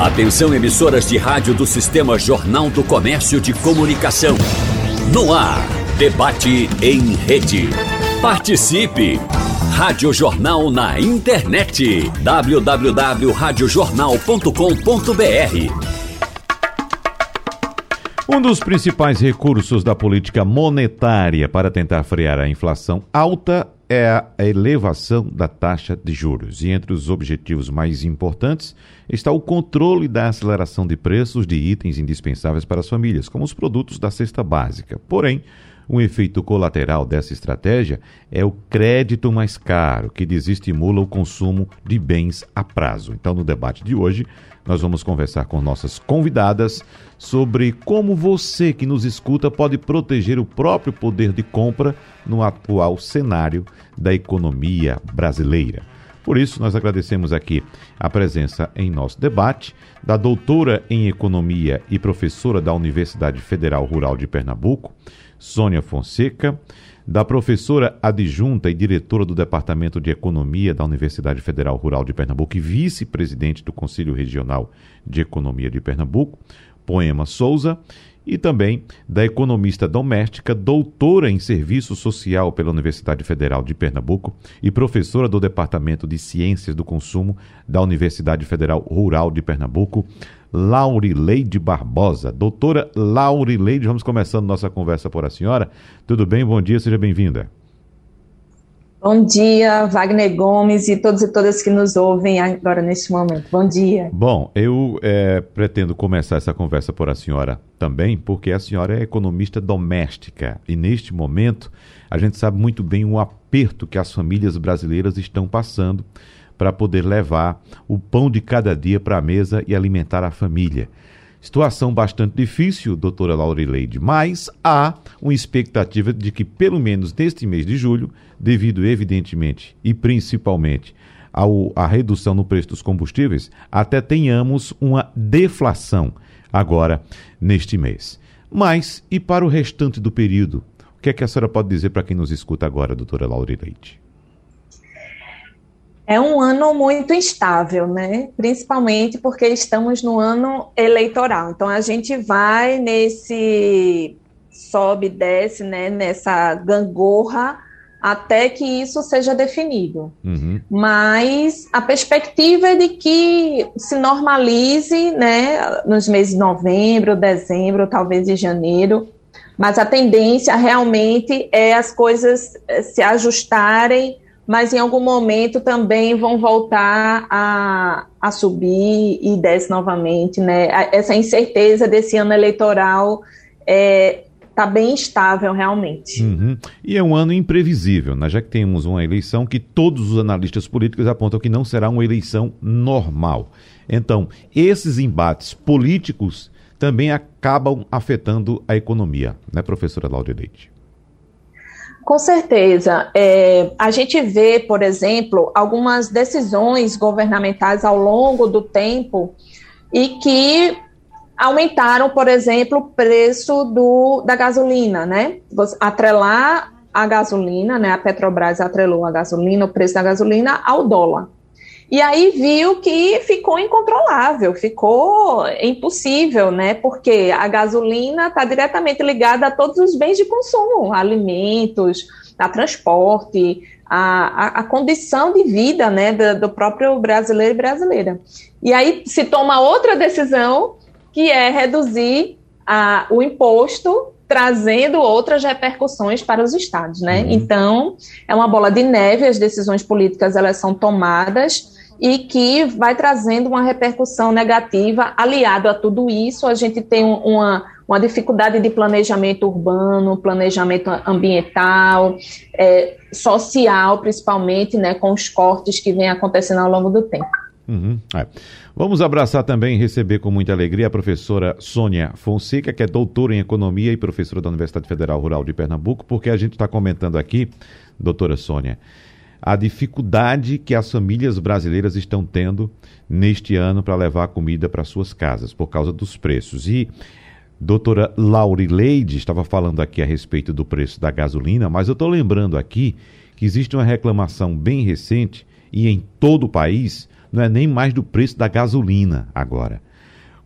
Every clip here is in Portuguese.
Atenção emissoras de rádio do Sistema Jornal do Comércio de Comunicação. No ar, debate em rede. Participe! Rádio Jornal na internet. www.radiojornal.com.br um dos principais recursos da política monetária para tentar frear a inflação alta é a elevação da taxa de juros. E entre os objetivos mais importantes está o controle da aceleração de preços de itens indispensáveis para as famílias, como os produtos da cesta básica. Porém, um efeito colateral dessa estratégia é o crédito mais caro, que desestimula o consumo de bens a prazo. Então, no debate de hoje, nós vamos conversar com nossas convidadas sobre como você que nos escuta pode proteger o próprio poder de compra no atual cenário da economia brasileira. Por isso, nós agradecemos aqui a presença em nosso debate da doutora em Economia e professora da Universidade Federal Rural de Pernambuco, Sônia Fonseca, da professora adjunta e diretora do Departamento de Economia da Universidade Federal Rural de Pernambuco e vice-presidente do Conselho Regional de Economia de Pernambuco, Poema Souza, e também da economista doméstica, doutora em Serviço Social pela Universidade Federal de Pernambuco e professora do Departamento de Ciências do Consumo da Universidade Federal Rural de Pernambuco, Laurileide Barbosa. Doutora Laurileide, vamos começando nossa conversa por a senhora. Tudo bem? Bom dia, seja bem-vinda. Bom dia, Wagner Gomes e todos e todas que nos ouvem agora neste momento. Bom dia. Bom, eu é, pretendo começar essa conversa por a senhora também, porque a senhora é economista doméstica e neste momento a gente sabe muito bem o aperto que as famílias brasileiras estão passando para poder levar o pão de cada dia para a mesa e alimentar a família. Situação bastante difícil, doutora Laurileide, mas há uma expectativa de que, pelo menos neste mês de julho, devido evidentemente e principalmente ao, à redução no preço dos combustíveis, até tenhamos uma deflação agora neste mês. Mas e para o restante do período? O que é que a senhora pode dizer para quem nos escuta agora, doutora Laurileide? É um ano muito instável, né? Principalmente porque estamos no ano eleitoral. Então a gente vai nesse sobe, desce, né? Nessa gangorra até que isso seja definido. Uhum. Mas a perspectiva é de que se normalize, né? Nos meses de novembro, dezembro, talvez de janeiro. Mas a tendência realmente é as coisas eh, se ajustarem mas em algum momento também vão voltar a, a subir e desce novamente, né? Essa incerteza desse ano eleitoral é, está bem estável realmente. Uhum. E é um ano imprevisível, né? já que temos uma eleição que todos os analistas políticos apontam que não será uma eleição normal. Então, esses embates políticos também acabam afetando a economia, né, professora Laura Leite? Com certeza. É, a gente vê, por exemplo, algumas decisões governamentais ao longo do tempo e que aumentaram, por exemplo, o preço do, da gasolina, né? Atrelar a gasolina, né? A Petrobras atrelou a gasolina, o preço da gasolina ao dólar. E aí viu que ficou incontrolável, ficou impossível, né? Porque a gasolina está diretamente ligada a todos os bens de consumo, alimentos, a transporte, a, a, a condição de vida, né, do, do próprio brasileiro e brasileira. E aí se toma outra decisão, que é reduzir a, o imposto trazendo outras repercussões para os estados, né? Uhum. Então, é uma bola de neve, as decisões políticas elas são tomadas e que vai trazendo uma repercussão negativa. Aliado a tudo isso, a gente tem uma, uma dificuldade de planejamento urbano, planejamento ambiental, é, social, principalmente, né, com os cortes que vêm acontecendo ao longo do tempo. Uhum, é. Vamos abraçar também e receber com muita alegria a professora Sônia Fonseca, que é doutora em Economia e professora da Universidade Federal Rural de Pernambuco, porque a gente está comentando aqui, doutora Sônia, a dificuldade que as famílias brasileiras estão tendo neste ano para levar comida para suas casas por causa dos preços. E doutora Laurileide estava falando aqui a respeito do preço da gasolina, mas eu estou lembrando aqui que existe uma reclamação bem recente e em todo o país não é nem mais do preço da gasolina agora.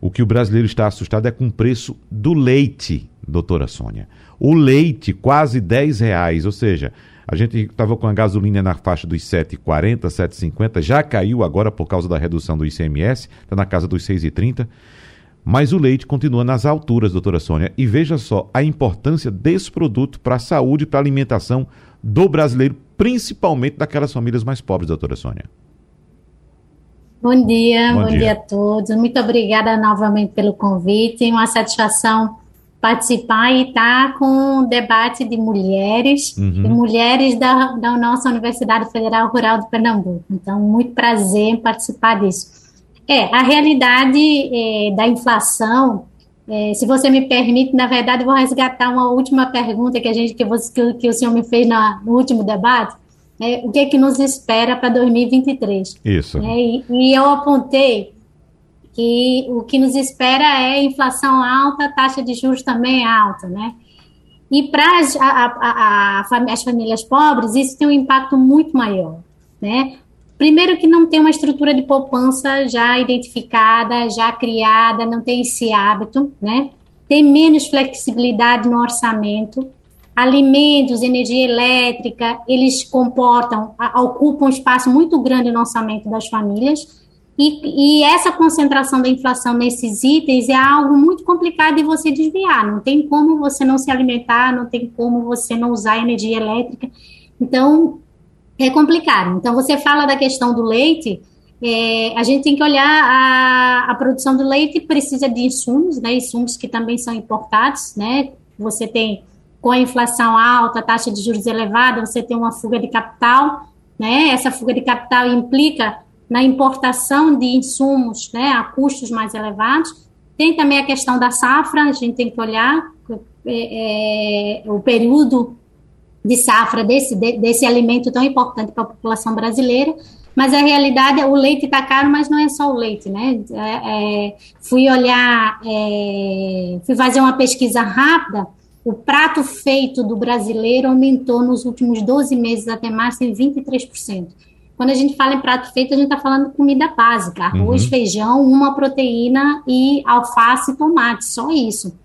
O que o brasileiro está assustado é com o preço do leite, doutora Sônia. O leite, quase 10 reais, ou seja, a gente estava com a gasolina na faixa dos 7,40, 7,50, já caiu agora por causa da redução do ICMS, está na casa dos 6,30. Mas o leite continua nas alturas, doutora Sônia. E veja só a importância desse produto para a saúde e para a alimentação do brasileiro, principalmente daquelas famílias mais pobres, doutora Sônia. Bom dia, bom, bom dia. dia. a todos. Muito obrigada novamente pelo convite. Uma satisfação participar e estar com o debate de mulheres uhum. e mulheres da, da nossa Universidade Federal Rural de Pernambuco. Então, muito prazer em participar disso. É, a realidade é, da inflação, é, se você me permite, na verdade, vou resgatar uma última pergunta que a gente que, você, que, o senhor me fez na, no último debate. É, o que é que nos espera para 2023? Isso. É, e, e eu apontei que o que nos espera é inflação alta, taxa de juros também alta, né? E para as, as famílias pobres, isso tem um impacto muito maior, né? Primeiro que não tem uma estrutura de poupança já identificada, já criada, não tem esse hábito, né? Tem menos flexibilidade no orçamento. Alimentos, energia elétrica, eles comportam, ocupam um espaço muito grande no orçamento das famílias. E, e, essa concentração da inflação nesses itens é algo muito complicado de você desviar. Não tem como você não se alimentar, não tem como você não usar energia elétrica. Então, é complicado. Então, você fala da questão do leite, é, a gente tem que olhar a, a produção do leite precisa de insumos, né, insumos que também são importados, né, você tem, com a inflação alta, a taxa de juros elevada, você tem uma fuga de capital, né, essa fuga de capital implica na importação de insumos, né, a custos mais elevados, tem também a questão da safra, a gente tem que olhar é, é, o período de safra desse, de, desse alimento tão importante para a população brasileira. Mas a realidade é o leite está caro, mas não é só o leite, né? É, é, fui olhar, é, fui fazer uma pesquisa rápida. O prato feito do brasileiro aumentou nos últimos 12 meses até março em 23%. Quando a gente fala em prato feito, a gente está falando comida básica: arroz, uhum. feijão, uma proteína e alface e tomate, só isso.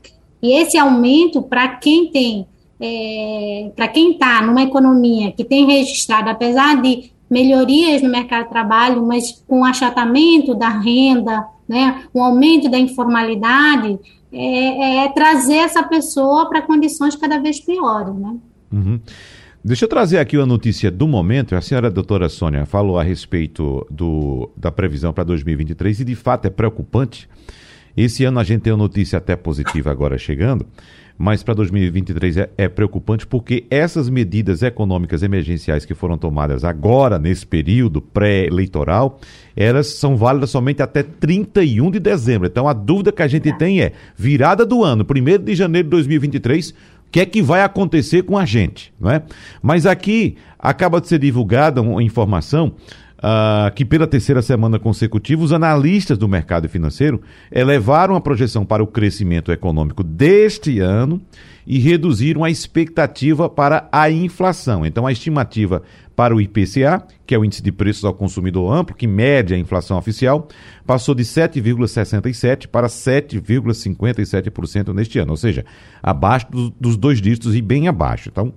E esse aumento, para quem tem é, para quem está numa economia que tem registrado, apesar de melhorias no mercado de trabalho, mas com achatamento da renda, né, um aumento da informalidade, é, é trazer essa pessoa para condições cada vez piores. Né? Uhum. Deixa eu trazer aqui uma notícia do momento. A senhora doutora Sônia falou a respeito do, da previsão para 2023 e de fato é preocupante. Esse ano a gente tem uma notícia até positiva agora chegando, mas para 2023 é, é, preocupante porque essas medidas econômicas emergenciais que foram tomadas agora, nesse período pré-eleitoral, elas são válidas somente até 31 de dezembro. Então a dúvida que a gente tem é: virada do ano, 1 de janeiro de 2023, o que é que vai acontecer com a gente? Não é? Mas aqui acaba de ser divulgada uma informação uh, que pela terceira semana consecutiva os analistas do mercado financeiro elevaram a projeção para o crescimento econômico deste ano e reduziram a expectativa para a inflação. Então, a estimativa para o IPCA, que é o índice de preços ao consumidor amplo, que mede a inflação oficial, passou de 7,67% para 7,57% neste ano, ou seja, abaixo dos, dois dígitos e bem abaixo. Então,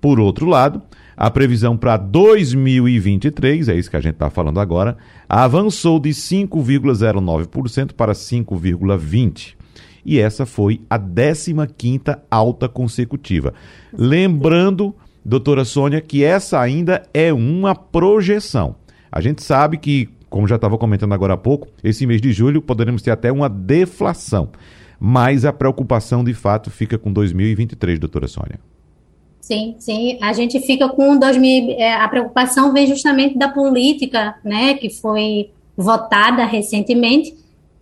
por outro lado, a previsão para 2023, é isso que a gente está falando agora, avançou de 5,09% para 5,20%. E essa foi a 15ª alta consecutiva. Lembrando, doutora Sônia, que essa ainda é uma projeção. A gente sabe que, como já estava comentando agora há pouco, esse mês de julho poderemos ter até uma deflação. Mas a preocupação, de fato, fica com 2023, doutora Sônia. Sim, sim. A gente fica com 2000, é, a preocupação vem justamente da política, né, que foi votada recentemente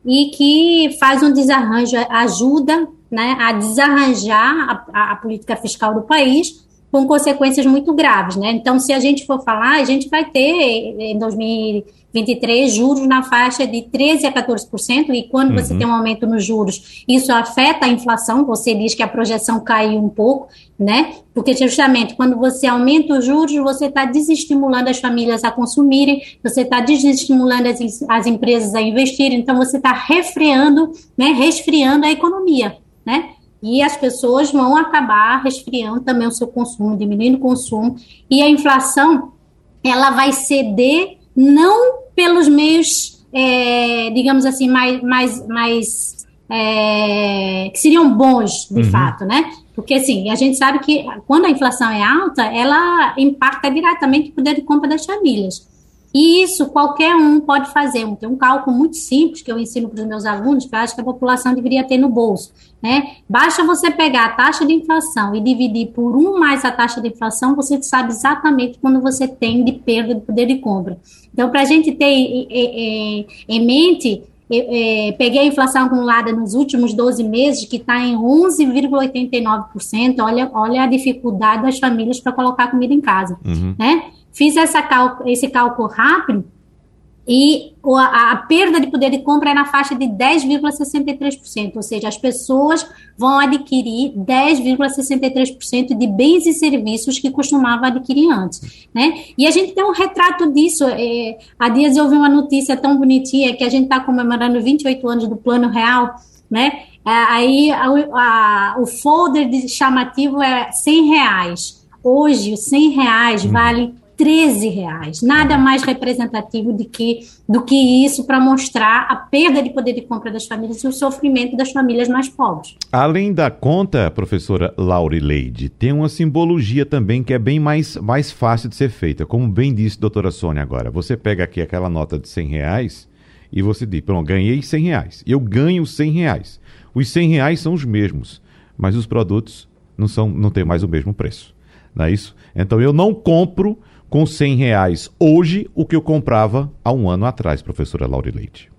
e que faz um desarranjo, ajuda, né, a desarranjar a, a política fiscal do país, com consequências muito graves, né? Então, se a gente for falar, a gente vai ter em 2023 juros na faixa de 13 a 14%, e quando uhum. você tem um aumento nos juros, isso afeta a inflação, você diz que a projeção caiu um pouco, né? Porque justamente quando você aumenta os juros, você está desestimulando as famílias a consumirem, você está desestimulando as, as empresas a investirem, então você está refreando, né, resfriando a economia, né? E as pessoas vão acabar resfriando também o seu consumo, diminuindo o consumo, e a inflação ela vai ceder não pelos meios, é, digamos assim, mais, mais, mais é, que seriam bons, de uhum. fato, né? Porque, assim, a gente sabe que quando a inflação é alta, ela impacta diretamente o poder de compra das famílias. E isso qualquer um pode fazer. Tem um cálculo muito simples que eu ensino para os meus alunos, que eu acho que a população deveria ter no bolso. Né? Basta você pegar a taxa de inflação e dividir por um mais a taxa de inflação, você sabe exatamente quando você tem de perda de poder de compra. Então, para a gente ter em, mente, peguei a inflação acumulada nos últimos 12 meses, que está em 11,89%. Olha, olha a dificuldade das famílias para colocar comida em casa. Uhum. Né? Fiz essa esse cálculo rápido e a, a, perda de poder de compra é na faixa de 10,63%, ou seja, as pessoas vão adquirir 10,63% de bens e serviços que costumavam adquirir antes, né? E a gente tem um retrato disso. É, há dias eu vi uma notícia tão bonitinha que a gente está comemorando 28 anos do Plano Real, né? É, aí a, a, o folder de chamativo é 100 reais. Hoje, 100 reais vale 13 reais. Nada mais representativo do que, do que isso para mostrar a perda de poder de compra das famílias e o sofrimento das famílias mais pobres. Além da conta, professora Laurileide, tem uma simbologia também que é bem mais, mais fácil de ser feita. Como bem disse a doutora Sônia agora, você pega aqui aquela nota de 100 reais e você diz, pronto, ganhei 100 reais. Eu ganho 100 reais. Os 100 reais são os mesmos, mas os produtos não, são, não têm mais o mesmo preço. Não é isso? Então eu não compro com 100 reais hoje o que eu comprava há um ano atrás, professora Laure Leite.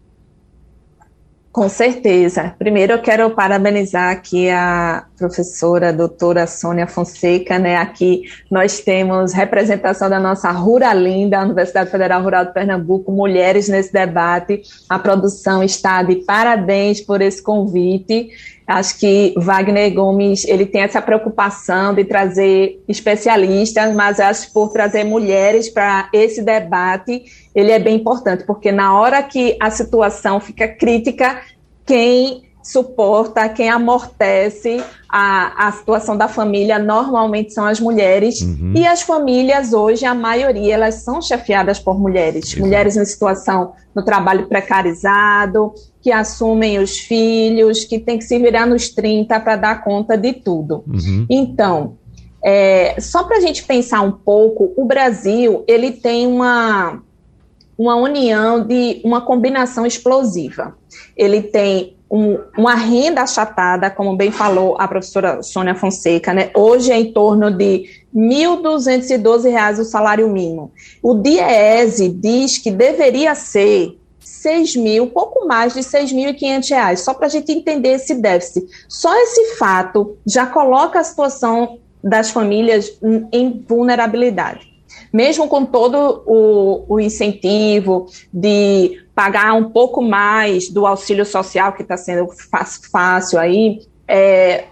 Com certeza. Primeiro eu quero parabenizar aqui a professora doutora Sônia Fonseca, né? Aqui nós temos representação da nossa Ruralinda, Universidade Federal Rural de Pernambuco, mulheres nesse debate. A produção está de parabéns por esse convite. Acho que Wagner Gomes ele tem essa preocupação de trazer especialistas, mas acho que por trazer mulheres para esse debate ele é bem importante, porque na hora que a situação fica crítica, quem suporta, quem amortece a, a situação da família normalmente são as mulheres. Uhum. E as famílias hoje, a maioria, elas são chefiadas por mulheres. Exato. Mulheres em situação no trabalho precarizado, que assumem os filhos, que tem que se virar nos 30 para dar conta de tudo. Uhum. Então, é, só para a gente pensar um pouco, o Brasil ele tem uma, uma união de uma combinação explosiva. Ele tem um, uma renda achatada, como bem falou a professora Sônia Fonseca, né? hoje é em torno de R$ 1.212 o salário mínimo. O DIEESE diz que deveria ser 6 mil, pouco mais de 6.500 reais, só para a gente entender esse déficit. Só esse fato já coloca a situação das famílias em vulnerabilidade mesmo com todo o, o incentivo de pagar um pouco mais do auxílio social, que está sendo fácil aí, é,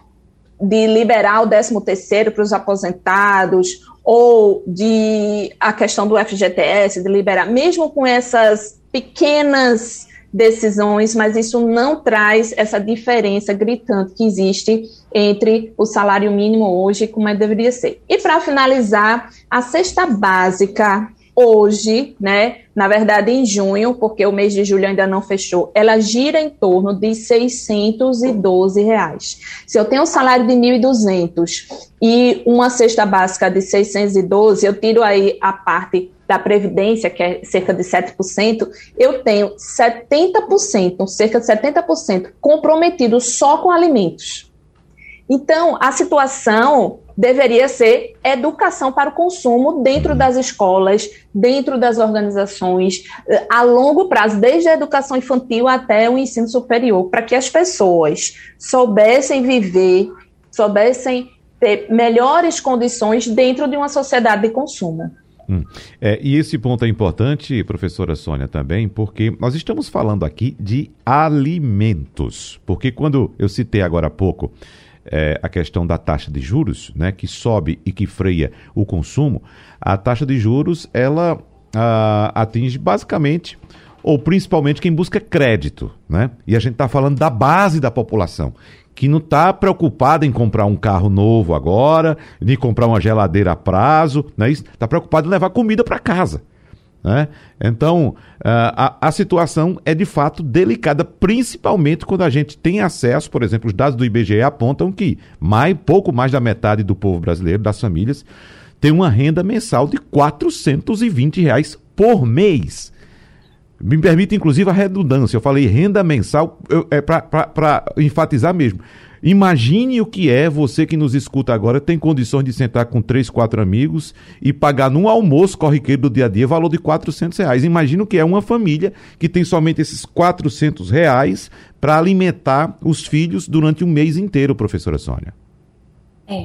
de liberar o 13 terceiro para os aposentados, ou de a questão do FGTS, de liberar, mesmo com essas pequenas decisões, mas isso não traz essa diferença gritante que existe entre o salário mínimo hoje como é deveria ser. E para finalizar, a cesta básica hoje, né, na verdade em junho, porque o mês de julho ainda não fechou, ela gira em torno de 612 reais. Se eu tenho um salário de 1.200 e uma cesta básica de 612, eu tiro aí a parte da Previdência, que é cerca de 7%, eu tenho 70%, cerca de 70% comprometido só com alimentos. Então, a situação deveria ser educação para o consumo dentro das escolas, dentro das organizações, eh, a longo prazo, desde a educação infantil até o ensino superior, para que as pessoas soubessem viver, soubessem ter melhores condições dentro de uma sociedade de consumo. Hum. É, e esse ponto é importante, professora Sônia, também, porque nós estamos falando aqui de alimentos. Porque quando eu citei agora há pouco é, a questão da taxa de juros, né, que sobe e que freia o consumo, a taxa de juros ela a, atinge basicamente ou principalmente quem busca crédito, né? E a gente está falando da base da população que não está preocupada em comprar um carro novo agora, nem comprar uma geladeira a prazo, é isso? Está preocupado em levar comida para casa. Né? Então, a, a situação é de fato delicada, principalmente quando a gente tem acesso, por exemplo, os dados do IBGE apontam que mais, pouco mais da metade do povo brasileiro, das famílias, tem uma renda mensal de 420 reais por mês. Me permite, inclusive, a redundância. Eu falei renda mensal é para enfatizar mesmo. Imagine o que é você que nos escuta agora, tem condições de sentar com três, quatro amigos e pagar num almoço corriqueiro do dia a dia valor de 400 reais. Imagine o que é uma família que tem somente esses 400 reais para alimentar os filhos durante um mês inteiro, professora Sônia.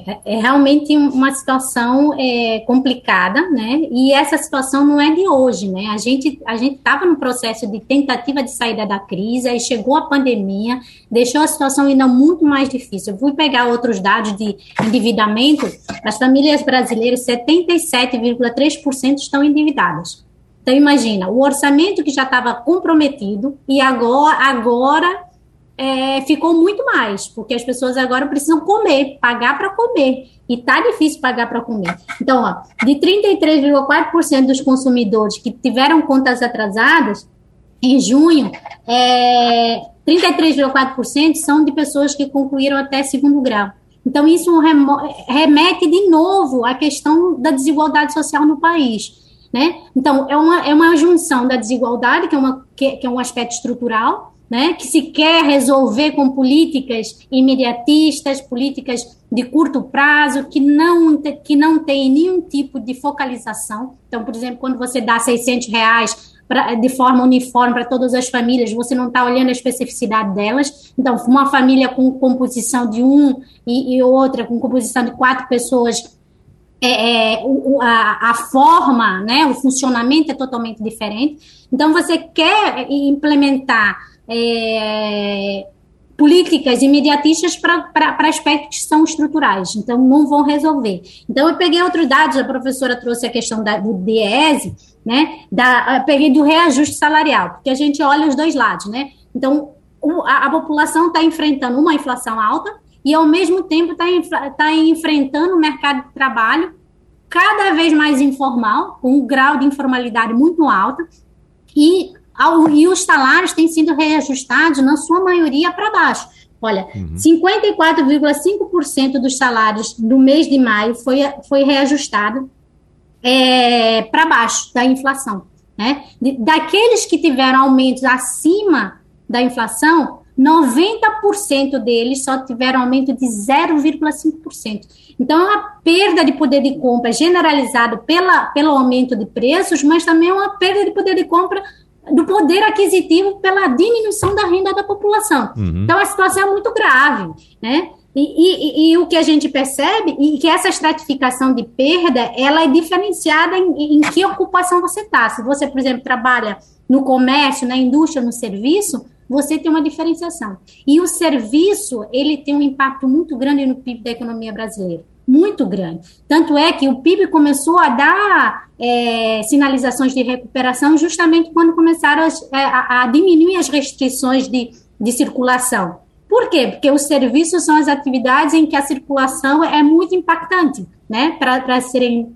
É, é realmente uma situação é, complicada, né? E essa situação não é de hoje, né? A gente a gente estava no processo de tentativa de saída da crise, aí chegou a pandemia, deixou a situação ainda muito mais difícil. Eu fui pegar outros dados de endividamento. As famílias brasileiras, 77,3% estão endividadas. Então imagina, o orçamento que já estava comprometido e agora agora é, ficou muito mais, porque as pessoas agora precisam comer, pagar para comer. E tá difícil pagar para comer. Então, ó, de 33,4% dos consumidores que tiveram contas atrasadas, em junho, é, 33,4% são de pessoas que concluíram até segundo grau. Então, isso remete de novo à questão da desigualdade social no país. Né? Então, é uma, é uma junção da desigualdade, que é, uma, que, que é um aspecto estrutural, né, que se quer resolver com políticas imediatistas, políticas de curto prazo, que não, que não tem nenhum tipo de focalização. Então, por exemplo, quando você dá 600 reais pra, de forma uniforme para todas as famílias, você não está olhando a especificidade delas. Então, uma família com composição de um e, e outra com composição de quatro pessoas é, é, a, a, forma, né, o funcionamento é totalmente diferente. Então, você quer implementar é, políticas imediatistas para aspectos que são estruturais, então não vão resolver. Então, eu peguei outros dados, a professora trouxe a questão da, do DIESE, né, da, peguei do reajuste salarial, porque a gente olha os dois lados, né, então o, a, a, população está enfrentando uma inflação alta e, ao mesmo tempo, está tá enfrentando o mercado de trabalho cada vez mais informal, com um grau de informalidade muito alto, e e os salários têm sido reajustados, na sua maioria, para baixo. Olha, uhum. 54,5% dos salários do mês de maio foi, foi reajustado é, para baixo da inflação. Né? Daqueles que tiveram aumentos acima da inflação, 90% deles só tiveram aumento de 0,5%. Então, é uma perda de poder de compra generalizado pela, pelo aumento de preços, mas também é uma perda de poder de compra do poder aquisitivo pela diminuição da renda da população. Uhum. Então, a situação é muito grave, né? E, e, e, o que a gente percebe é que essa estratificação de perda, ela é diferenciada em, em que ocupação você está. Se você, por exemplo, trabalha no comércio, na indústria, no serviço, você tem uma diferenciação. E o serviço, ele tem um impacto muito grande no PIB da economia brasileira muito grande. Tanto é que o PIB começou a dar é, sinalizações de recuperação justamente quando começaram as, é, a, a, diminuir as restrições de, de circulação. Por quê? Porque os serviços são as atividades em que a circulação é muito impactante, né, para serem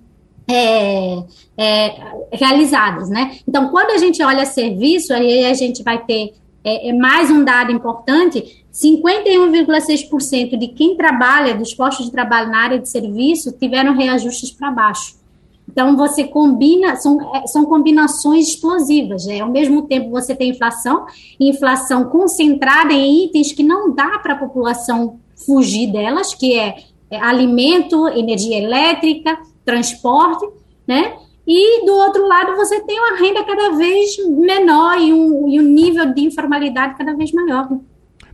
é, é, realizadas, né? Então, quando a gente olha serviço, aí a gente vai ter é, é mais um dado importante 51,6% de quem trabalha, dos postos de trabalho na área de serviço, tiveram reajustes para baixo. Então, você combina, são, é, são combinações explosivas. Né? Ao mesmo tempo, você tem inflação, inflação concentrada em itens que não dá para a população fugir delas, que é, é alimento, energia elétrica, transporte, né? E do outro lado, você tem uma renda cada vez menor e um, e um nível de informalidade cada vez maior.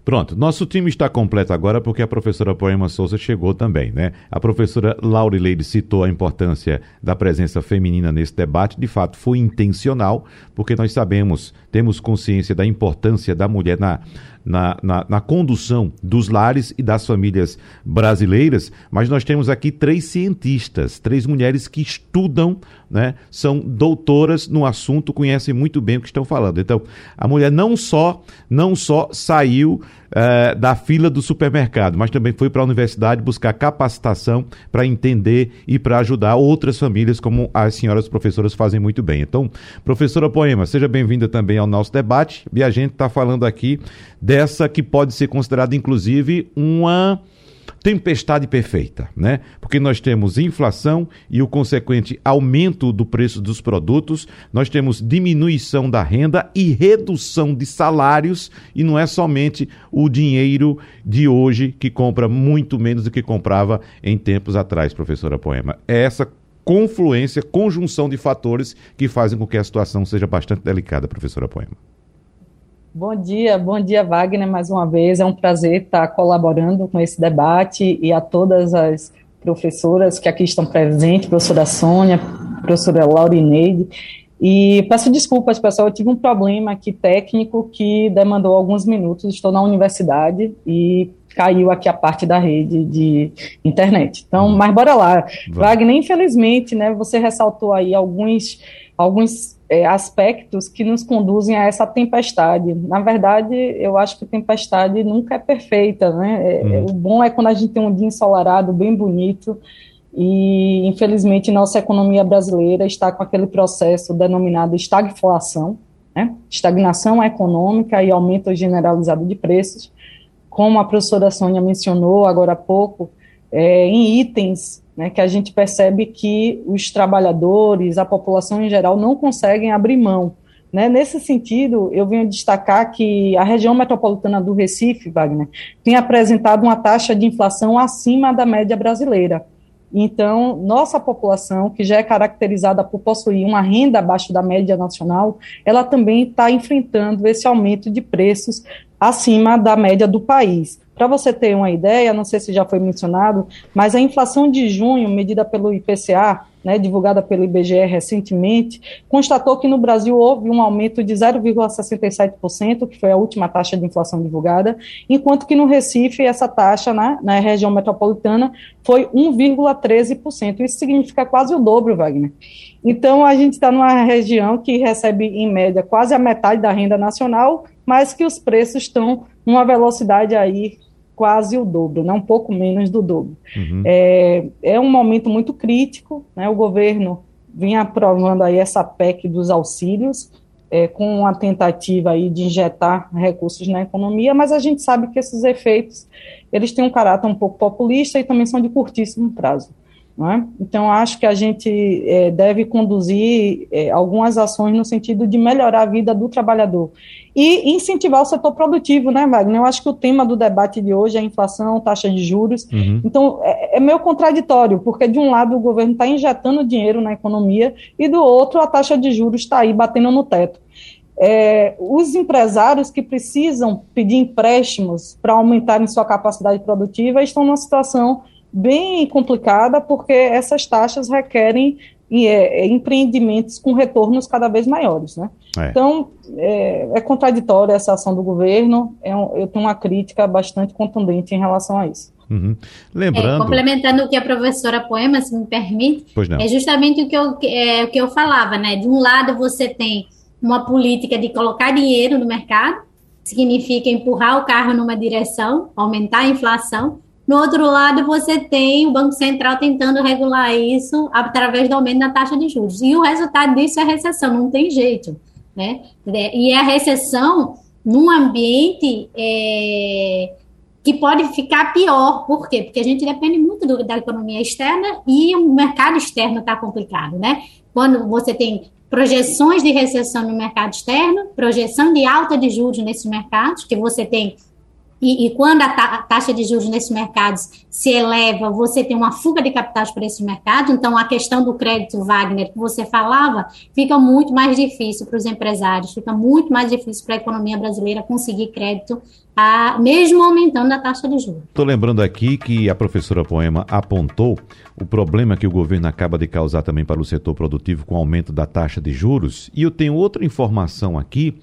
Pronto, nosso time está completo agora porque a professora Poema Souza chegou também, né? A professora Laurileide citou a importância da presença feminina nesse debate, de fato foi intencional, porque nós sabemos, temos consciência da importância da mulher na, na, na, na, condução dos lares e das famílias brasileiras, mas nós temos aqui três cientistas, três mulheres que estudam, né, são doutoras no assunto, conhecem muito bem o que estão falando. Então, a mulher não só, não só saiu é, da fila do supermercado, mas também foi para a universidade buscar capacitação para entender e para ajudar outras famílias, como as senhoras professoras fazem muito bem. Então, professora Poema, seja bem-vinda também ao nosso debate. E a gente está falando aqui dessa que pode ser considerada, inclusive, uma tempestade perfeita, né? Porque nós temos inflação e o consequente aumento do preço dos produtos, nós temos diminuição da renda e redução de salários, e não é somente o dinheiro de hoje que compra muito menos do que comprava em tempos atrás, professora Poema. É essa confluência, conjunção de fatores que fazem com que a situação seja bastante delicada, professora Poema. Bom dia, bom dia, Wagner, mais uma vez. É um prazer estar colaborando com esse debate e a todas as professoras que aqui estão presentes, professora Sônia, professora Laurineide. E peço desculpas, pessoal, eu tive um problema aqui técnico que demandou alguns minutos. Estou na universidade e caiu aqui a parte da rede de internet. Então, mas bora lá. Wagner, infelizmente, né, você ressaltou aí alguns, alguns é, aspectos que nos conduzem a essa tempestade. Na verdade, eu acho que tempestade nunca é perfeita, né? Uhum. O bom é quando a gente tem um dia ensolarado, bem bonito, e infelizmente nossa economia brasileira está com aquele processo denominado estagflação, né? estagnação econômica e aumento generalizado de preços, como a professora Sônia mencionou agora há pouco, é, em itens né, que a gente percebe que os trabalhadores, a população em geral, não conseguem abrir mão. Né? Nesse sentido, eu venho destacar que a região metropolitana do Recife, Wagner, tem apresentado uma taxa de inflação acima da média brasileira. Então, nossa população, que já é caracterizada por possuir uma renda abaixo da média nacional, ela também está enfrentando esse aumento de preços acima da média do país. Para você ter uma ideia, não sei se já foi mencionado, mas a inflação de junho, medida pelo IPCA, né, divulgada pelo IBGE recentemente, constatou que no Brasil houve um aumento de 0,67%, que foi a última taxa de inflação divulgada, enquanto que no Recife essa taxa né, na região metropolitana foi 1,13%. Isso significa quase o dobro, Wagner. Então, a gente está numa região que recebe, em média, quase a metade da renda nacional, mas que os preços estão numa velocidade aí quase o dobro, né, um pouco menos do dobro. Uhum. É, é um momento muito crítico, né, o governo vinha aprovando aí essa PEC dos auxílios, é, com a tentativa aí de injetar recursos na economia, mas a gente sabe que esses efeitos, eles têm um caráter um pouco populista e também são de curtíssimo prazo. É? Então, acho que a gente é, deve conduzir é, algumas ações no sentido de melhorar a vida do trabalhador e incentivar o setor produtivo, né, Wagner? Eu acho que o tema do debate de hoje é a inflação, taxa de juros. Uhum. Então, é, é meio contraditório, porque de um lado o governo está injetando dinheiro na economia e do outro a taxa de juros está aí batendo no teto. É, os empresários que precisam pedir empréstimos para aumentarem sua capacidade produtiva estão numa situação bem complicada, porque essas taxas requerem é, é, empreendimentos com retornos cada vez maiores, né? É. Então, é, é contraditória essa ação do governo, é um, eu tenho uma crítica bastante contundente em relação a isso. Uhum. Lembrando... É, complementando o que a professora Poema, se me permite, é justamente o que, eu, é, o que eu falava, né? De um lado você tem uma política de colocar dinheiro no mercado, significa empurrar o carro numa direção, aumentar a inflação, no outro lado, você tem o Banco Central tentando regular isso através do aumento da taxa de juros. E o resultado disso é recessão, não tem jeito. Né? E a recessão num ambiente é, que pode ficar pior. Por quê? Porque a gente depende muito do, da economia externa e o mercado externo está complicado. Né? Quando você tem projeções de recessão no mercado externo, projeção de alta de juros nesses mercados, que você tem e, e, quando a, ta a, taxa de juros nesses mercados se eleva, você tem uma fuga de capitais para esses mercados. Então, a questão do crédito Wagner que você falava fica muito mais difícil para os empresários, fica muito mais difícil para a economia brasileira conseguir crédito, a, mesmo aumentando a taxa de juros. Estou lembrando aqui que a professora Poema apontou o problema que o governo acaba de causar também para o setor produtivo com o aumento da taxa de juros. E eu tenho outra informação aqui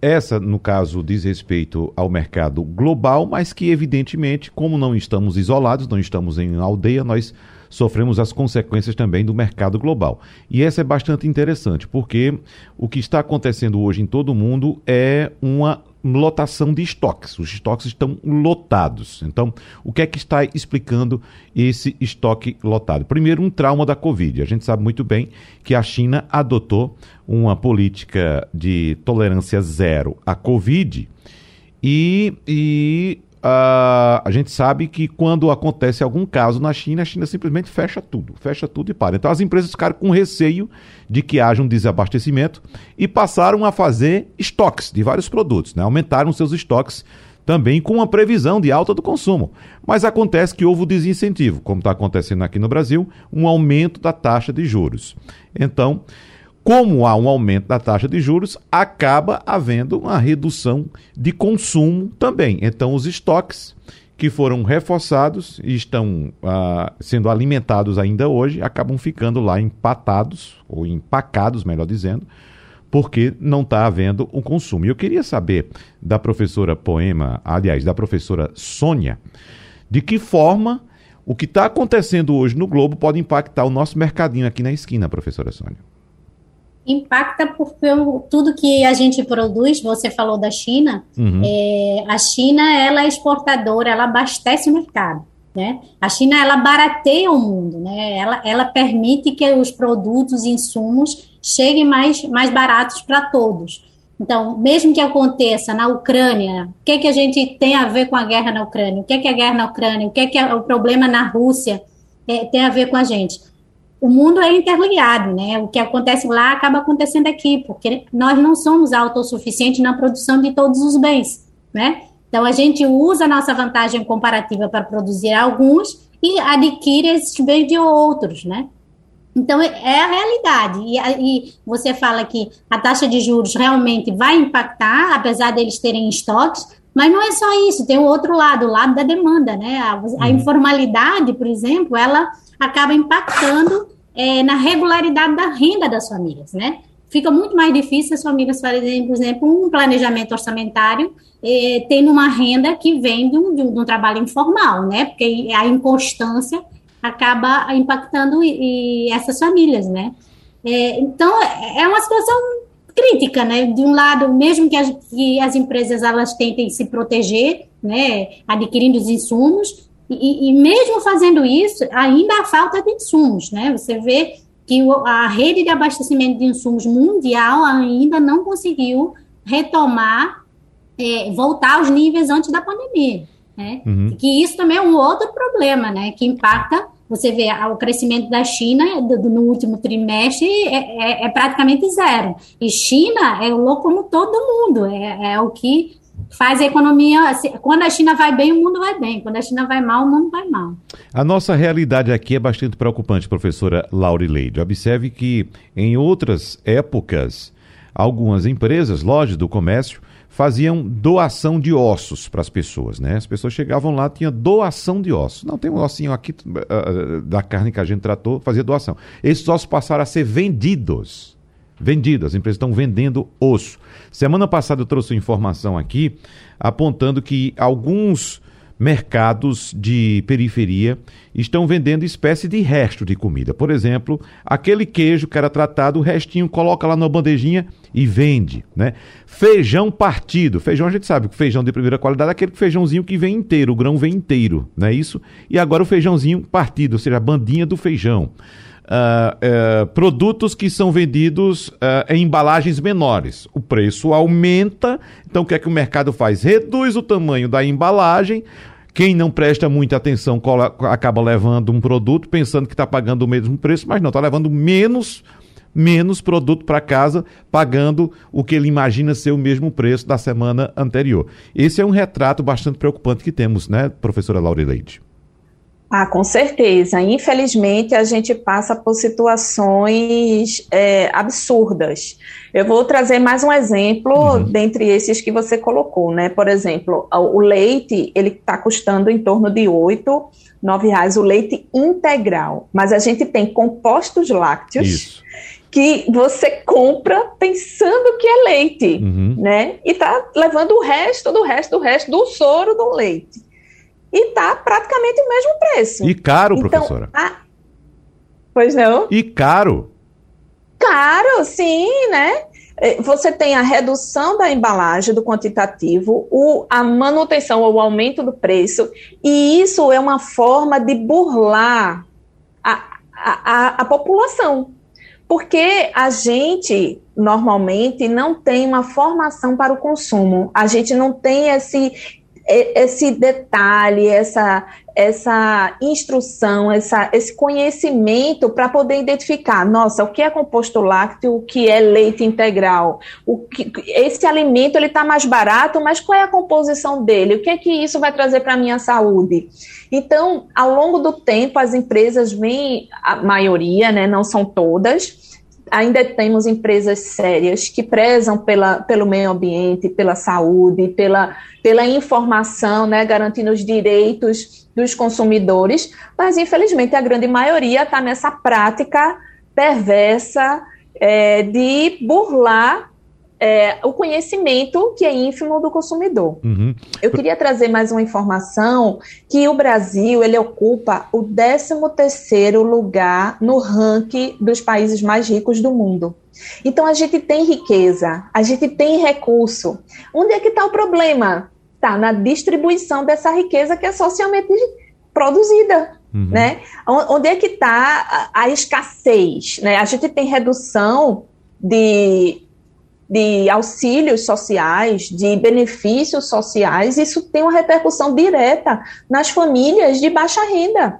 essa, no caso, diz respeito ao mercado global, mas que, evidentemente, como não estamos isolados, não estamos em aldeia, nós sofremos as consequências também do mercado global. E essa é bastante interessante, porque o que está acontecendo hoje em todo o mundo é uma lotação de estoques. Os estoques estão lotados. Então, o que é que está explicando esse estoque lotado? Primeiro, um trauma da Covid. A gente sabe muito bem que a China adotou uma política de tolerância zero à Covid e, e Uh, a gente sabe que quando acontece algum caso na China, a China simplesmente fecha tudo, fecha tudo e para. Então as empresas ficaram com receio de que haja um desabastecimento e passaram a fazer estoques de vários produtos, né? aumentaram seus estoques também com uma previsão de alta do consumo. Mas acontece que houve o desincentivo, como está acontecendo aqui no Brasil, um aumento da taxa de juros. Então, como há um aumento da taxa de juros, acaba havendo uma redução de consumo também. Então, os estoques que foram reforçados e estão ah, sendo alimentados ainda hoje acabam ficando lá empatados, ou empacados, melhor dizendo, porque não está havendo o consumo. E eu queria saber da professora Poema, aliás, da professora Sônia, de que forma o que está acontecendo hoje no Globo pode impactar o nosso mercadinho aqui na esquina, professora Sônia impacta por, por, tudo que a gente produz. Você falou da China. Uhum. É, a China ela é exportadora, ela abastece o mercado. Né? A China ela barateia o mundo, né? ela, ela permite que os produtos e insumos cheguem mais, mais baratos para todos. Então, mesmo que aconteça na Ucrânia, o que, que a gente tem a ver com a guerra na Ucrânia? O que, que é a guerra na Ucrânia? O que, que é o problema na Rússia é, tem a ver com a gente? O mundo é interligado, né? O que acontece lá acaba acontecendo aqui, porque nós não somos autossuficientes na produção de todos os bens, né? Então a gente usa a nossa vantagem comparativa para produzir alguns e adquire esses bens de outros, né? Então é a realidade. E, e você fala que a taxa de juros realmente vai impactar, apesar deles terem estoques, mas não é só isso, tem o outro lado, o lado da demanda, né? A, a uhum. informalidade, por exemplo, ela acaba impactando é, na regularidade da renda das famílias, né? Fica muito mais difícil as famílias fazerem, por exemplo, um planejamento orçamentário é, tendo uma renda que vem de um, de um, trabalho informal, né? Porque a inconstância acaba impactando e, e essas famílias, né? É, então, é uma situação crítica, né? De um lado, mesmo que as, que as empresas elas tentem se proteger, né? Adquirindo os insumos, e, e, mesmo fazendo isso, ainda há falta de insumos, né? Você vê que a rede de abastecimento de insumos mundial ainda não conseguiu retomar, é, voltar aos níveis antes da pandemia, né? Uhum. Que isso também é um outro problema, né? Que impacta, você vê o crescimento da China do, do, no último trimestre é, é, é, praticamente zero. E China é o locomotor do mundo, é, é o que faz a economia. Assim, quando a China vai bem, o mundo vai bem. Quando a China vai mal, o mundo vai mal. A nossa realidade aqui é bastante preocupante, professora Laurileide. Observe que em outras épocas, algumas empresas, lojas do comércio, faziam doação de ossos para as pessoas, né? As pessoas chegavam lá, tinha doação de ossos. Não, tem um ossinho aqui uh, da carne que a gente tratou, fazia doação. Esses ossos passaram a ser vendidos vendido, as empresas estão vendendo osso. Semana passada eu trouxe informação aqui apontando que alguns mercados de periferia estão vendendo espécie de resto de comida. Por exemplo, aquele queijo que era tratado, o restinho coloca lá na bandejinha e vende, né? Feijão partido. Feijão a gente sabe que feijão de primeira qualidade é aquele feijãozinho que vem inteiro, o grão vem inteiro, não é isso? E agora o feijãozinho partido, ou seja, a bandinha do feijão uh, uh, produtos que são vendidos uh, em embalagens menores. O preço aumenta, então o que é que o mercado faz? Reduz o tamanho da embalagem. Quem não presta muita atenção acaba levando um produto pensando que está pagando o mesmo preço, mas não, está levando menos menos produto para casa, pagando o que ele imagina ser o mesmo preço da semana anterior. Esse é um retrato bastante preocupante que temos, né, professora Laurileide? Ah, com certeza. Infelizmente, a gente passa por situações é, absurdas. Eu vou trazer mais um exemplo uhum. dentre esses que você colocou, né? Por exemplo, o leite, ele está custando em torno de oito, nove reais o leite integral. Mas a gente tem compostos lácteos Isso. que você compra pensando que é leite, uhum. né? E está levando o resto do resto do resto do soro do leite e está praticamente o mesmo preço. E caro, então, professora. A... Pois não? E caro. Caro, sim, né? É, você tem a redução da embalagem do quantitativo, o, a manutenção ou o aumento do preço, e isso é uma forma de burlar a, a, a, a população. Porque a gente normalmente não tem uma formação para o consumo, a gente não tem esse esse detalhe, essa, essa instrução, essa, esse conhecimento para poder identificar, nossa, o que é composto lácteo, o que é leite integral, o que, esse alimento ele está mais barato, mas qual é a composição dele? O que é que isso vai trazer para a minha saúde? Então, ao longo do tempo, as empresas vêm, a maioria, né, não são todas, ainda temos empresas sérias que prezam pela, pelo meio ambiente, pela saúde, pela, pela informação, né, garantindo os direitos dos consumidores, mas infelizmente a grande maioria está nessa prática perversa é, de burlar é, o conhecimento que é ínfimo do consumidor. Uhum. Eu queria trazer mais uma informação que o Brasil ele ocupa o 13º lugar no ranking dos países mais ricos do mundo. Então a gente tem riqueza, a gente tem recurso. Onde é que está o problema? Está na distribuição dessa riqueza que é socialmente produzida. Uhum. Né? Onde é que está a, a escassez? Né? A gente tem redução de de auxílios sociais, de benefícios sociais, isso tem uma repercussão direta nas famílias de baixa renda.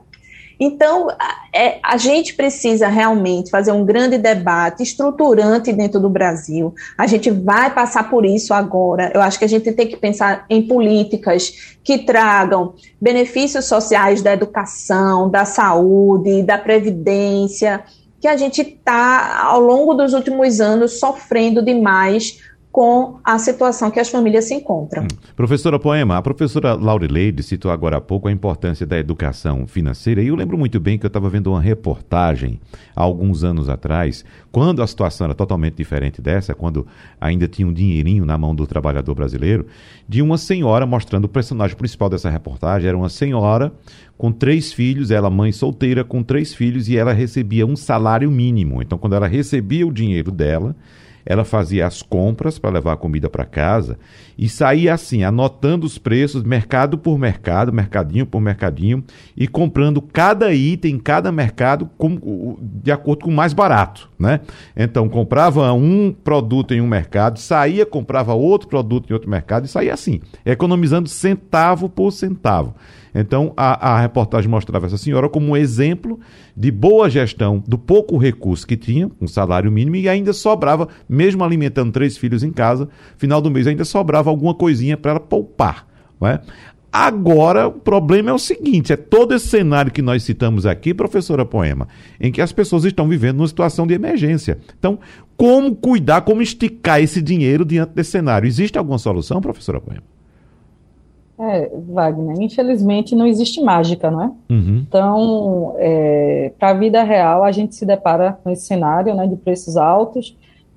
Então, é, a gente precisa realmente fazer um grande debate estruturante dentro do Brasil. A gente vai passar por isso agora. Eu acho que a gente tem que pensar em políticas que tragam benefícios sociais da educação, da saúde, da previdência, que a gente está, ao longo dos últimos anos, sofrendo demais com a situação que as famílias se encontram. Hum. Professora Poema, a professora Laurileide citou agora há pouco a importância da educação financeira e eu lembro muito bem que eu estava vendo uma reportagem há alguns anos atrás, quando a situação era totalmente diferente dessa, quando ainda tinha um dinheirinho na mão do trabalhador brasileiro, de uma senhora mostrando o personagem principal dessa reportagem, era uma senhora com três filhos, ela mãe solteira com três filhos e ela recebia um salário mínimo. Então quando ela recebia o dinheiro dela, ela fazia as compras para levar a comida para casa e saía assim, anotando os preços, mercado por mercado, mercadinho por mercadinho, e comprando cada item, cada mercado com, de acordo com o mais barato, né? Então comprava um produto em um mercado, saía, comprava outro produto em outro mercado e saía assim, economizando centavo por centavo. Então, a, a reportagem mostrava essa senhora como um exemplo de boa gestão do pouco recurso que tinha, um salário mínimo, e ainda sobrava, mesmo alimentando três filhos em casa, final do mês ainda sobrava alguma coisinha para ela poupar. Não é? Agora, o problema é o seguinte: é todo esse cenário que nós citamos aqui, professora Poema, em que as pessoas estão vivendo numa situação de emergência. Então, como cuidar, como esticar esse dinheiro diante desse cenário? Existe alguma solução, professora Poema? É, Wagner, infelizmente não existe mágica, não é? Uhum. Então, é, para a vida real, a gente se depara com esse cenário né, de preços altos.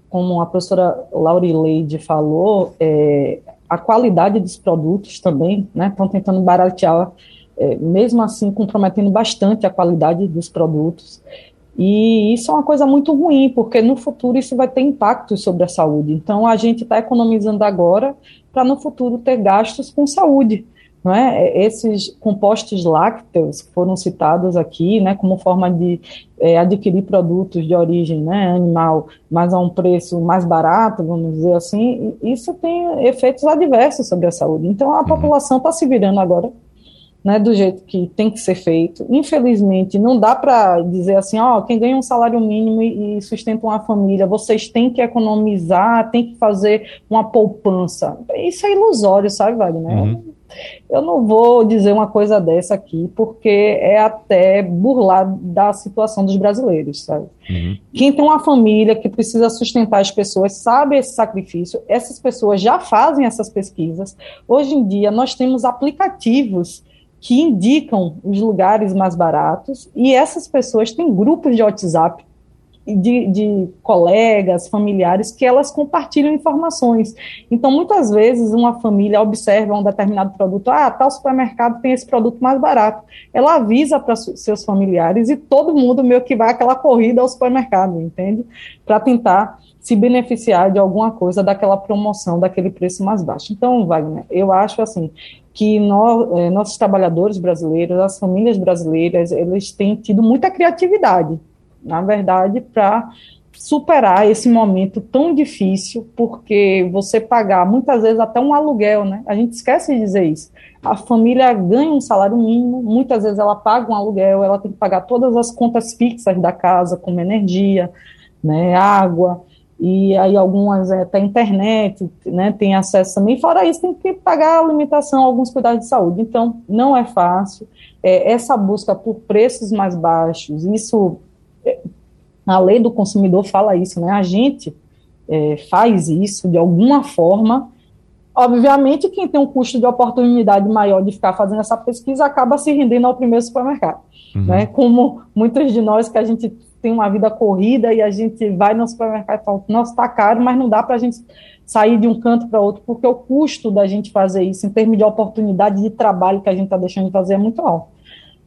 Como a professora Laurileide falou, é, a qualidade dos produtos também, né? Estão tentando baratear, é, mesmo assim comprometendo bastante a qualidade dos produtos. E isso é uma coisa muito ruim, porque no futuro isso vai ter impactos sobre a saúde. Então, a gente está economizando agora para no futuro ter gastos com saúde. Não é? Esses compostos lácteos que foram citados aqui, né, como forma de é, adquirir produtos de origem né, animal, mas a um preço mais barato, vamos dizer assim, isso tem efeitos adversos sobre a saúde. Então, a uhum. população está se virando agora né, do jeito que tem que ser feito. Infelizmente, não dá para dizer assim, ó, quem ganha um salário mínimo e, e, sustenta uma família, vocês têm que economizar, tem que fazer uma poupança. Isso é ilusório, sabe, Wagner? Uhum. Eu não vou dizer uma coisa dessa aqui, porque é até burlar da situação dos brasileiros, sabe? Uhum. Quem tem uma família que precisa sustentar as pessoas sabe esse sacrifício, essas pessoas já fazem essas pesquisas. Hoje em dia, nós temos aplicativos que indicam os lugares mais baratos, e essas pessoas têm grupos de WhatsApp de, de, colegas, familiares, que elas compartilham informações. Então, muitas vezes, uma família observa um determinado produto, ah, tal supermercado tem esse produto mais barato. Ela avisa para seus familiares e todo mundo meio que vai aquela corrida ao supermercado, entende? Para tentar se beneficiar de alguma coisa daquela promoção, daquele preço mais baixo. Então, Wagner, eu acho assim que eh, nossos trabalhadores brasileiros, as famílias brasileiras, eles têm tido muita criatividade, na verdade, para superar esse momento tão difícil, porque você pagar muitas vezes até um aluguel, né? A gente esquece de dizer isso. A família ganha um salário mínimo, muitas vezes ela paga um aluguel, ela tem que pagar todas as contas fixas da casa, como energia, né, água, e aí algumas até internet, né, tem acesso também. Fora isso, tem que pagar alimentação, alguns cuidados de saúde. Então, não é fácil. É, essa busca por preços mais baixos, isso, é, a lei do consumidor fala isso, né? A gente é, faz isso de alguma forma. Obviamente, quem tem um custo de oportunidade maior de ficar fazendo essa pesquisa acaba se rendendo ao primeiro supermercado. Uhum. Né? Como muitos de nós que a gente tem uma vida corrida e a gente vai no supermercado e fala, nossa, está caro, mas não dá para a gente sair de um canto para outro, porque o custo da gente fazer isso, em termos de oportunidade de trabalho que a gente está deixando de fazer, é muito alto.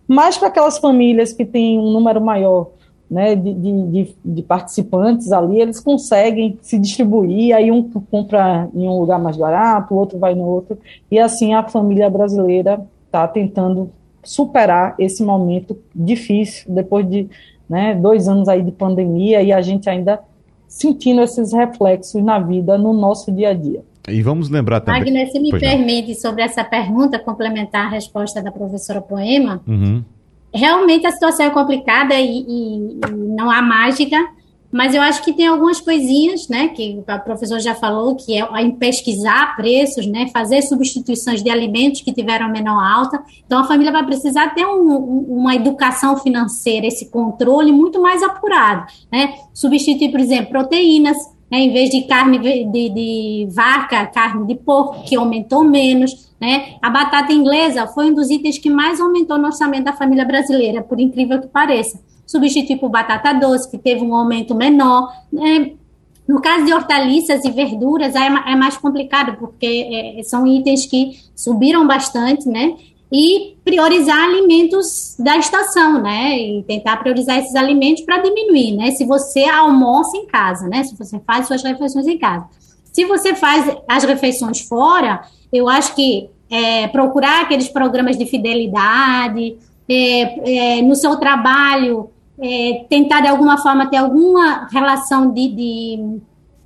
Mas para aquelas famílias que têm um número maior né, de, de, de, participantes ali, eles conseguem se distribuir, aí um compra em um lugar mais barato, o outro vai no outro, e assim a família brasileira está tentando superar esse momento difícil, depois de né, dois anos aí de pandemia e a gente ainda sentindo esses reflexos na vida, no nosso dia a dia. E vamos lembrar também. Agnes, se me pois permite, não. sobre essa pergunta, complementar a resposta da professora Poema, uhum. realmente a situação é complicada e, e, e não há mágica, mas eu acho que tem algumas coisinhas, né, que o professor já falou, que é em pesquisar preços, né, fazer substituições de alimentos que tiveram menor alta. Então, a família vai precisar ter um, uma educação financeira, esse controle muito mais apurado, né. Substituir, por exemplo, proteínas, né, em vez de carne de, de vaca, carne de porco, que aumentou menos, né. A batata inglesa foi um dos itens que mais aumentou no orçamento da família brasileira, por incrível que pareça substituir por batata doce, que teve um aumento menor. Né? No caso de hortaliças e verduras, é, é mais complicado, porque é, são itens que subiram bastante, né? E priorizar alimentos da estação, né? E tentar priorizar esses alimentos para diminuir, né? Se você almoça em casa, né? Se você faz suas refeições em casa. Se você faz as refeições fora, eu acho que é, procurar aqueles programas de fidelidade, é, é, no seu trabalho, é, tentar de alguma forma ter alguma relação de, de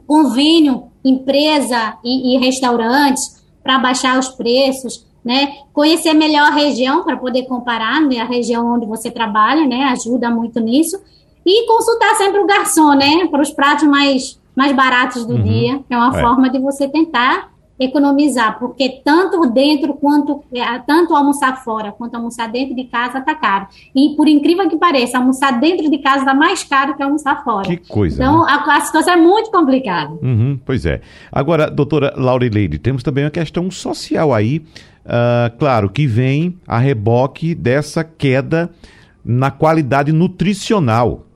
convênio empresa e, e restaurantes para baixar os preços, né? Conhecer melhor a região para poder comparar, né? A região onde você trabalha, né? Ajuda muito nisso e consultar sempre o garçom, né? Para os pratos mais mais baratos do uhum. dia, é uma é. forma de você tentar economizar, porque tanto dentro quanto é, tanto almoçar fora quanto almoçar dentro de casa está caro. E por incrível que pareça, almoçar dentro de casa está mais caro que almoçar fora. Que coisa. Então né? a, a, situação é muito complicada. Uhum, pois é. Agora, doutora Laurileide, temos também uma questão social aí, uh, claro, que vem a reboque dessa queda na qualidade nutricional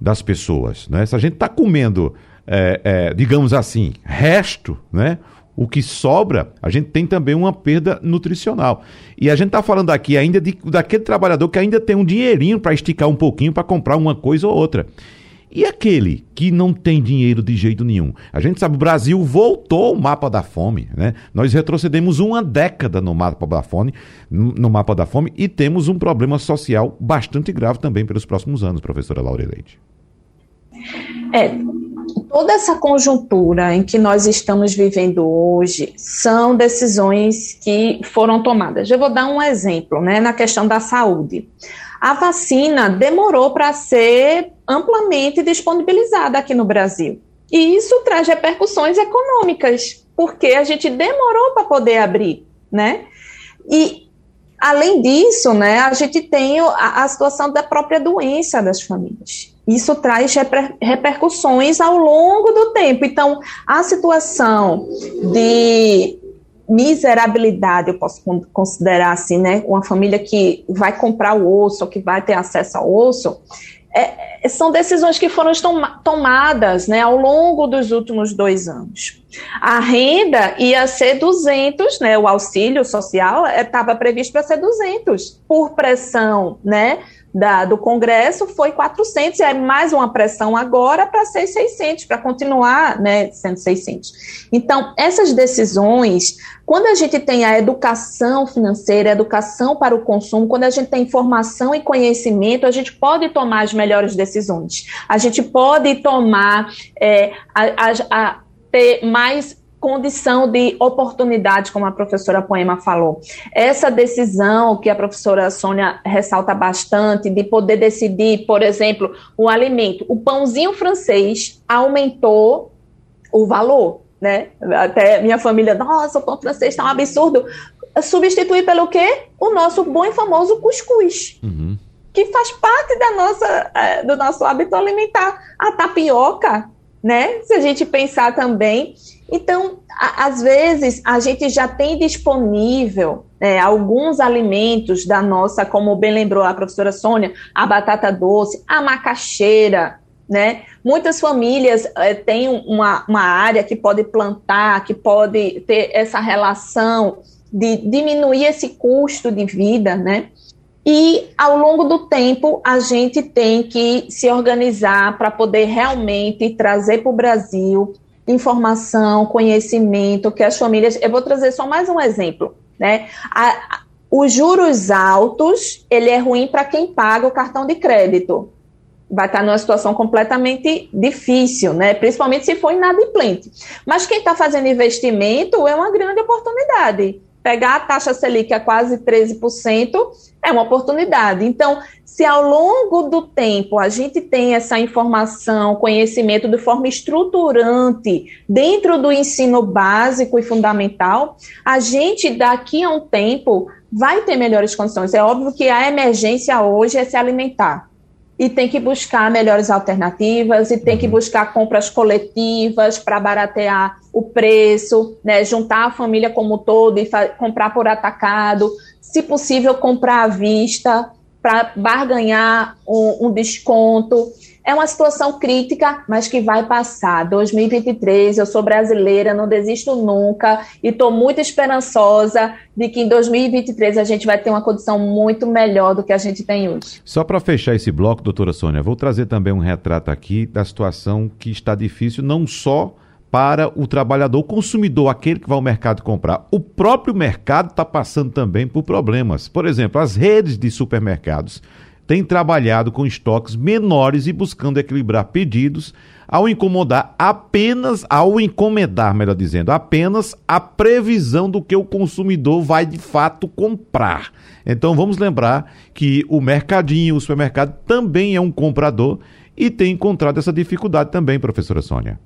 das pessoas. Né? Se a gente está comendo, é, é, digamos assim, resto, né? O que sobra, a gente tem também uma perda nutricional. E a gente está falando aqui ainda de, daquele trabalhador que ainda tem um dinheirinho para esticar um pouquinho para comprar uma coisa ou outra. E aquele que não tem dinheiro de jeito nenhum? A gente sabe, o Brasil voltou ao mapa da fome, né? Nós retrocedemos uma década no mapa da fome, no mapa da fome e temos um problema social bastante grave também pelos próximos anos, professora Laura Leite. É, Toda essa conjuntura em que nós estamos vivendo hoje são decisões que foram tomadas. Eu vou dar um exemplo, né, na questão da saúde. A vacina demorou para ser amplamente disponibilizada aqui no Brasil. E isso traz repercussões econômicas, porque a gente demorou para poder abrir, né? E além disso, né, a gente tem a, a situação da própria doença das famílias. Isso traz reper, repercussões ao longo do tempo. Então, a situação de miserabilidade, eu posso considerar assim, né? Uma família que vai comprar o osso, que vai ter acesso ao osso, é, são decisões que foram tomadas né, ao longo dos últimos dois anos. A renda ia ser 200, né, o auxílio social estava previsto para ser 200, por pressão né, da, do Congresso foi 400, e é mais uma pressão agora para ser 600, para continuar né, sendo 600. Então, essas decisões, quando a gente tem a educação financeira, a educação para o consumo, quando a gente tem informação e conhecimento, a gente pode tomar as melhores decisões. A gente pode tomar, é, a, a, a ter mais condição de oportunidade, como a professora Poema falou. Essa decisão que a professora Sônia ressalta bastante, de poder decidir, por exemplo, o alimento. O pãozinho francês aumentou o valor, né? Até minha família, nossa, o pão francês está um absurdo. Substituir pelo quê? O nosso bom e famoso cuscuz. Uhum. Que faz parte da nossa, é, do nosso hábito alimentar. A tapioca, né? Se a gente pensar também. Então, a, às vezes, a gente já tem disponível é, alguns alimentos da nossa, como bem lembrou a professora Sônia, a batata doce, a macaxeira, né? Muitas famílias é, têm uma, uma área que pode plantar, que pode ter essa relação de diminuir esse custo de vida, né? E ao longo do tempo a gente tem que se organizar para poder realmente trazer para o Brasil informação, conhecimento que as famílias. Eu vou trazer só mais um exemplo, né? A, os juros altos ele é ruim para quem paga o cartão de crédito. Vai estar numa situação completamente difícil, né? Principalmente se for inadimplente. Mas quem está fazendo investimento é uma grande oportunidade pegar a taxa Selic a quase 13% é uma oportunidade. Então, se ao longo do tempo a gente tem essa informação, conhecimento de forma estruturante dentro do ensino básico e fundamental, a gente daqui a um tempo vai ter melhores condições. É óbvio que a emergência hoje é se alimentar e tem que buscar melhores alternativas e tem que uhum. buscar compras coletivas para baratear o preço, né, juntar a família como todo e comprar por atacado, se possível comprar à vista para barganhar um, um desconto. É uma situação crítica, mas que vai passar. 2023, eu sou brasileira, não desisto nunca e estou muito esperançosa de que em 2023 a gente vai ter uma condição muito melhor do que a gente tem hoje. Só para fechar esse bloco, doutora Sônia, vou trazer também um retrato aqui da situação que está difícil, não só para o trabalhador, o consumidor, aquele que vai ao mercado comprar. O próprio mercado está passando também por problemas. Por exemplo, as redes de supermercados tem trabalhado com estoques menores e buscando equilibrar pedidos ao incomodar apenas, ao encomendar, melhor dizendo, apenas a previsão do que o consumidor vai de fato comprar. Então vamos lembrar que o mercadinho, o supermercado também é um comprador e tem encontrado essa dificuldade também, professora Sônia.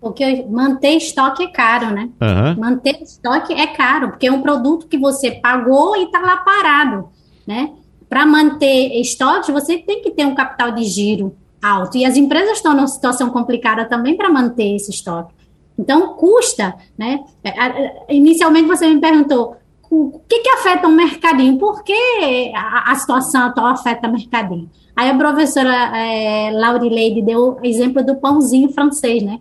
Porque manter estoque é caro, né? Uhum. Manter estoque é caro, porque é um produto que você pagou e está lá parado, né? Para manter estoques, você tem que ter um capital de giro alto. E as empresas estão numa situação complicada também para manter esse estoque. Então, custa, né? É, inicialmente você me perguntou o que, que afeta o mercadinho? Por que a, a situação atual afeta o mercadinho? Aí a professora é, Laurileide deu o exemplo do pãozinho francês, né?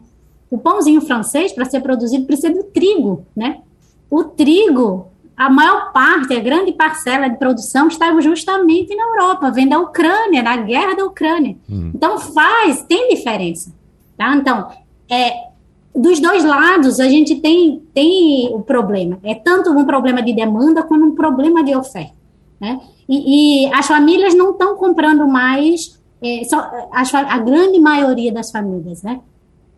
O pãozinho francês, para ser produzido, precisa do trigo, né? O trigo a maior parte, a grande parcela de produção estava justamente na Europa, vem da Ucrânia, da guerra da Ucrânia. Hum. Então faz, tem diferença. Tá? Então, é, dos dois lados a gente tem, tem o problema. É tanto um problema de demanda como um problema de oferta. Né? E, e as famílias não estão comprando mais, é, só, a, a grande maioria das famílias, né?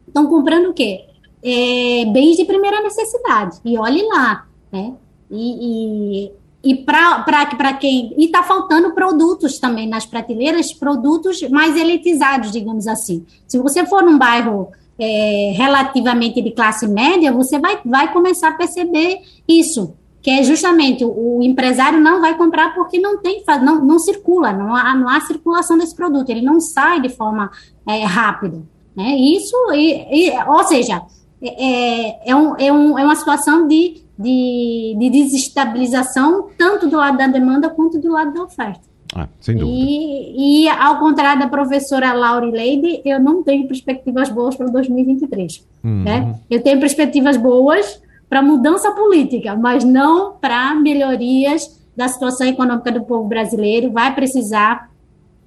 estão comprando o quê? É, bens de primeira necessidade. E olhe lá, né? E, e, e para quem. E está faltando produtos também nas prateleiras, produtos mais elitizados, digamos assim. Se você for num bairro é, relativamente de classe média, você vai, vai começar a perceber isso que é justamente o, empresário não vai comprar porque não tem, não, não circula, não há, não há circulação desse produto, ele não sai de forma é, rápida. Né? Isso, e, e, ou seja, é, é, é, um, é, um, é uma situação de, de, de desestabilização tanto do lado da demanda quanto do lado da oferta. Ah, sem dúvida. E, e, ao contrário da professora Laura Leide, eu não tenho perspectivas boas para 2023. Uhum. Né? Eu tenho perspectivas boas para mudança política, mas não para melhorias da situação econômica do povo brasileiro. Vai precisar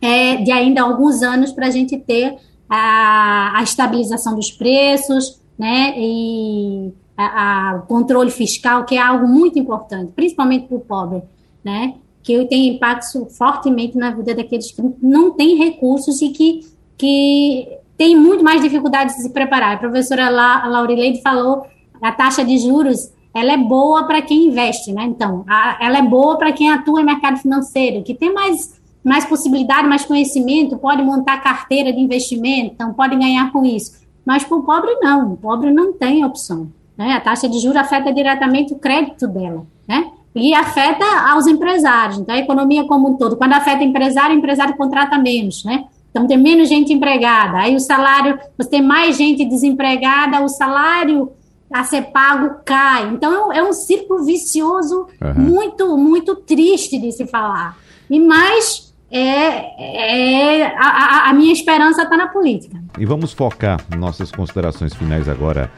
é, de ainda alguns anos para a gente ter a, a, estabilização dos preços, né, e o controle fiscal, que é algo muito importante, principalmente para o pobre, né, que tem impacto fortemente na vida daqueles que não têm recursos e que, que têm muito mais dificuldades de se preparar. A professora La, Laurileide falou a taxa de juros ela é boa para quem investe, né? Então, a, ela é boa para quem atua em mercado financeiro, que tem mais, mais possibilidade, mais conhecimento, pode montar carteira de investimento, então pode ganhar com isso. Mas para o pobre, não. O pobre não tem opção. Né? A taxa de juros afeta diretamente o crédito dela, né? E afeta aos empresários. Então, a economia como um todo. Quando afeta o empresário, o empresário contrata menos, né? Então, tem menos gente empregada. Aí, o salário, você tem mais gente desempregada, o salário a ser pago cai. Então é um círculo vicioso uhum. muito, muito triste de se falar. E mais é, é a, a minha esperança está na política. E vamos focar nossas considerações finais agora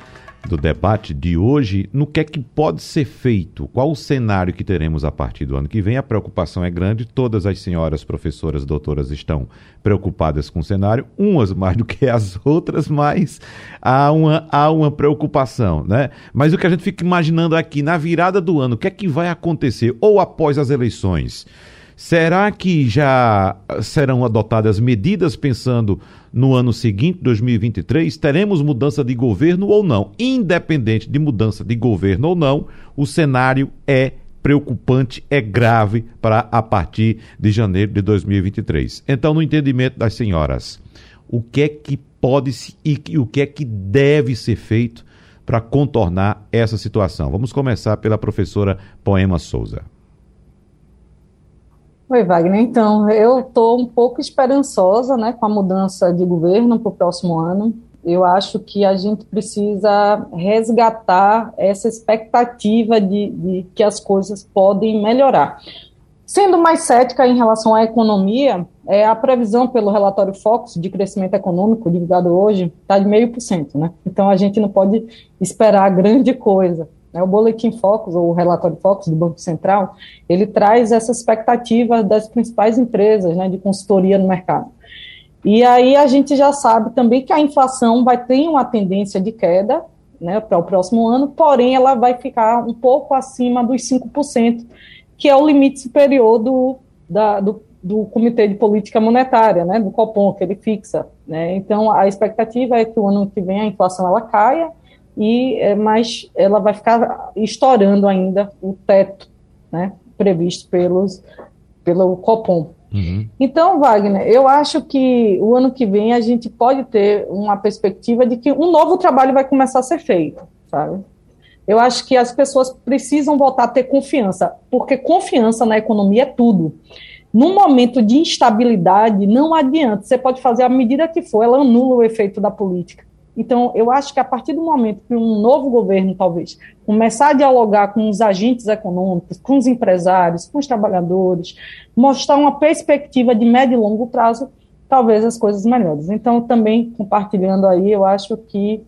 do debate de hoje no que é que pode ser feito, qual o cenário que teremos a partir do ano que vem. A preocupação é grande, todas as senhoras professoras, doutoras estão preocupadas com o cenário, umas mais do que as outras, mas há uma, há uma preocupação, né? Mas o que a gente fica imaginando aqui, na virada do ano, o que é que vai acontecer ou após as eleições? Será que já serão adotadas medidas pensando no ano seguinte, 2023? Teremos mudança de governo ou não? Independente de mudança de governo ou não, o cenário é preocupante, é grave para a partir de janeiro de 2023. Então, no entendimento das senhoras, o que é que pode e o que é que deve ser feito para contornar essa situação? Vamos começar pela professora Poema Souza. Oi, Wagner. Então, eu estou um pouco esperançosa né, com a mudança de governo para o próximo ano. Eu acho que a gente precisa resgatar essa expectativa de, de que as coisas podem melhorar. Sendo mais cética em relação à economia, é, a previsão pelo relatório Focus de crescimento econômico divulgado hoje está de meio por cento, né? Então a gente não pode esperar grande coisa. Né? O Boletim Focus, ou o relatório Focus do Banco Central, ele traz essa expectativa das principais empresas né, de consultoria no mercado. E aí a gente já sabe também que a inflação vai ter uma tendência de queda né, para o próximo ano, porém ela vai ficar um pouco acima dos 5%, que é o limite superior do, da, do, do Comitê de Política Monetária, né, do Copom, que ele fixa. Né? Então, a expectativa é que o ano que vem a inflação ela caia, e é, mas ela vai ficar estourando ainda o teto, né, previsto pelos pelo Copom. Uhum. Então, Wagner, eu acho que o ano que vem a gente pode ter uma perspectiva de que um novo trabalho vai começar a ser feito, sabe? Eu acho que as pessoas precisam voltar a ter confiança, porque confiança na economia é tudo. Num momento de instabilidade, não adianta. Você pode fazer a medida que for, ela anula o efeito da política. Então, eu acho que a partir do momento que um novo governo, talvez, começar a dialogar com os agentes econômicos, com os empresários, com os trabalhadores, mostrar uma perspectiva de médio e longo prazo, talvez as coisas melhores. Então, também compartilhando aí, eu acho que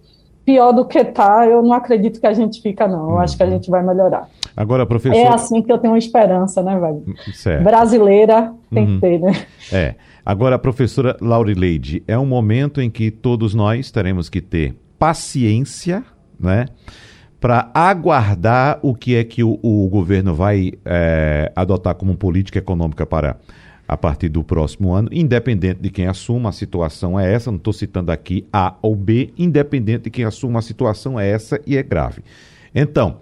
pior do que está, eu não acredito que a gente fica, não. Eu acho que a uhum. gente vai melhorar. Agora, professor. É assim que eu tenho uma esperança, né, velho? Brasileira tem uhum. que ter, né? É. Agora, professora Laurileide, é um momento em que todos nós teremos que ter paciência, né? Para aguardar o que é que o, o governo vai é, adotar como política econômica para a partir do próximo ano, independente de quem assuma, a situação é essa, não estou citando aqui A ou B, independente de quem assuma, a situação é essa e é grave. Então,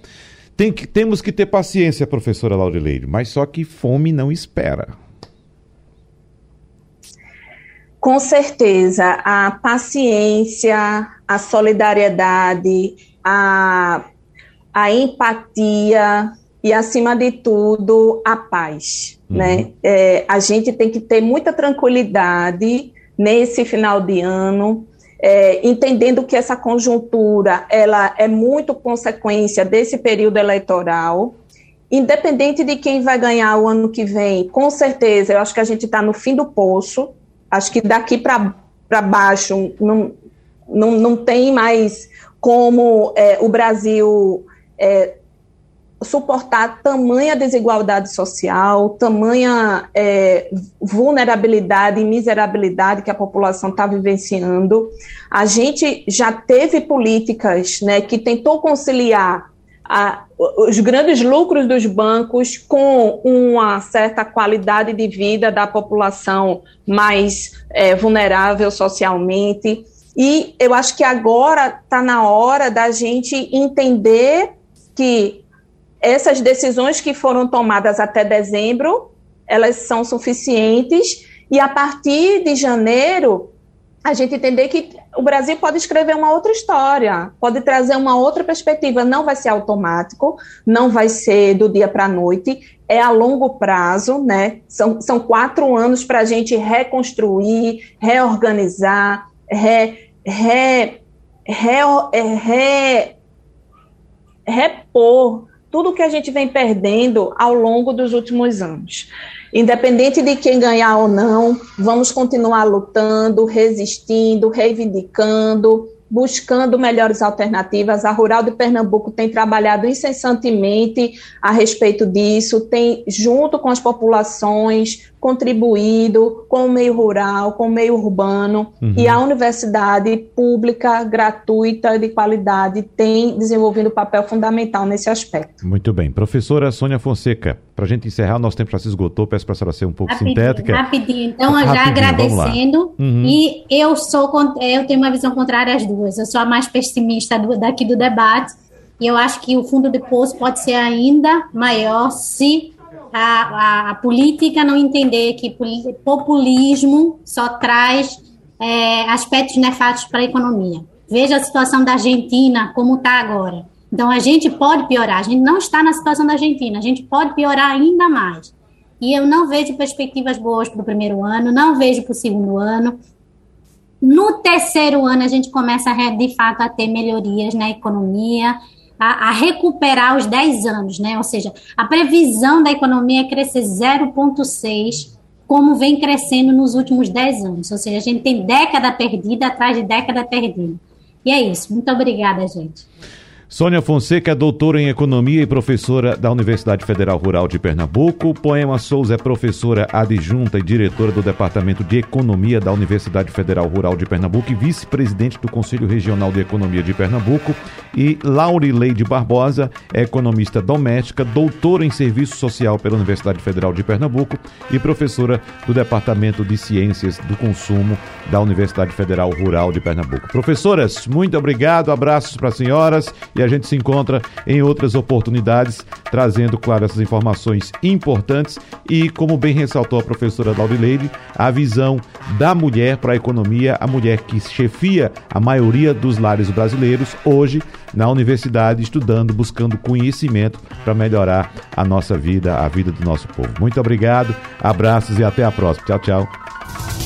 tem que, temos que ter paciência, professora Laurileide, mas só que fome não espera. Com certeza, a paciência, a solidariedade, a, a empatia e, acima de tudo, a paz. Uhum. Né? É, a gente tem que ter muita tranquilidade nesse final de ano, é, entendendo que essa conjuntura ela é muito consequência desse período eleitoral. Independente de quem vai ganhar o ano que vem, com certeza, eu acho que a gente está no fim do poço. Acho que daqui para baixo não, não, não tem mais como é, o Brasil é, suportar tamanha desigualdade social, tamanha é, vulnerabilidade e miserabilidade que a população está vivenciando. A gente já teve políticas né, que tentou conciliar a, os grandes lucros dos bancos com uma certa qualidade de vida da população mais é, vulnerável socialmente. E eu acho que agora está na hora da gente entender que essas decisões que foram tomadas até dezembro, elas são suficientes, e a partir de janeiro, a gente entender que o Brasil pode escrever uma outra história, pode trazer uma outra perspectiva. Não vai ser automático, não vai ser do dia para a noite, é a longo prazo, né? São, são quatro anos para a gente reconstruir, reorganizar, re, re, re, re, repor tudo que a gente vem perdendo ao longo dos últimos anos. Independente de quem ganhar ou não, vamos continuar lutando, resistindo, reivindicando, buscando melhores alternativas. A Rural de Pernambuco tem trabalhado incessantemente a respeito disso, tem, junto com as populações, contribuído com o meio rural, com o meio urbano, uhum. e a universidade pública, gratuita, de qualidade, tem desenvolvido um papel fundamental nesse aspecto. Muito bem. Professora Sônia Fonseca, para a gente encerrar, nosso tempo já se esgotou, peço para a senhora ser um pouco rapidinho, sintética. Rapidinho, então, rapidinho, já agradecendo, uhum. e eu sou, eu tenho uma visão contrária às duas, eu sou a mais pessimista do, daqui do debate, e eu acho que o fundo de poço pode ser ainda maior se a, a, a política não entender que populismo só traz é, aspectos nefastos para a economia. Veja a situação da Argentina, como está agora. Então, a gente pode piorar. A gente não está na situação da Argentina. A gente pode piorar ainda mais. E eu não vejo perspectivas boas para o primeiro ano, não vejo para o segundo ano. No terceiro ano, a gente começa, de fato, a ter melhorias na economia a, a, recuperar os 10 anos, né? Ou seja, a previsão da economia é crescer 0,6, como vem crescendo nos últimos 10 anos. Ou seja, a gente tem década perdida atrás de década perdida. E é isso. Muito obrigada, gente. Sônia Fonseca é doutora em economia e professora da Universidade Federal Rural de Pernambuco. Poema Souza é professora adjunta e diretora do Departamento de Economia da Universidade Federal Rural de Pernambuco e vice-presidente do Conselho Regional de Economia de Pernambuco. E Laurileide Barbosa é economista doméstica, doutora em serviço social pela Universidade Federal de Pernambuco e professora do Departamento de Ciências do Consumo da Universidade Federal Rural de Pernambuco. Professoras, muito obrigado, abraços para as senhoras e a gente se encontra em outras oportunidades, trazendo, claro, essas informações importantes e, como bem ressaltou a professora Laurileide, a visão da mulher para a economia, a mulher que chefia a maioria dos lares brasileiros hoje na universidade, estudando, buscando conhecimento para melhorar a nossa vida, a vida do nosso povo. Muito obrigado, abraços e até a próxima. Tchau, tchau.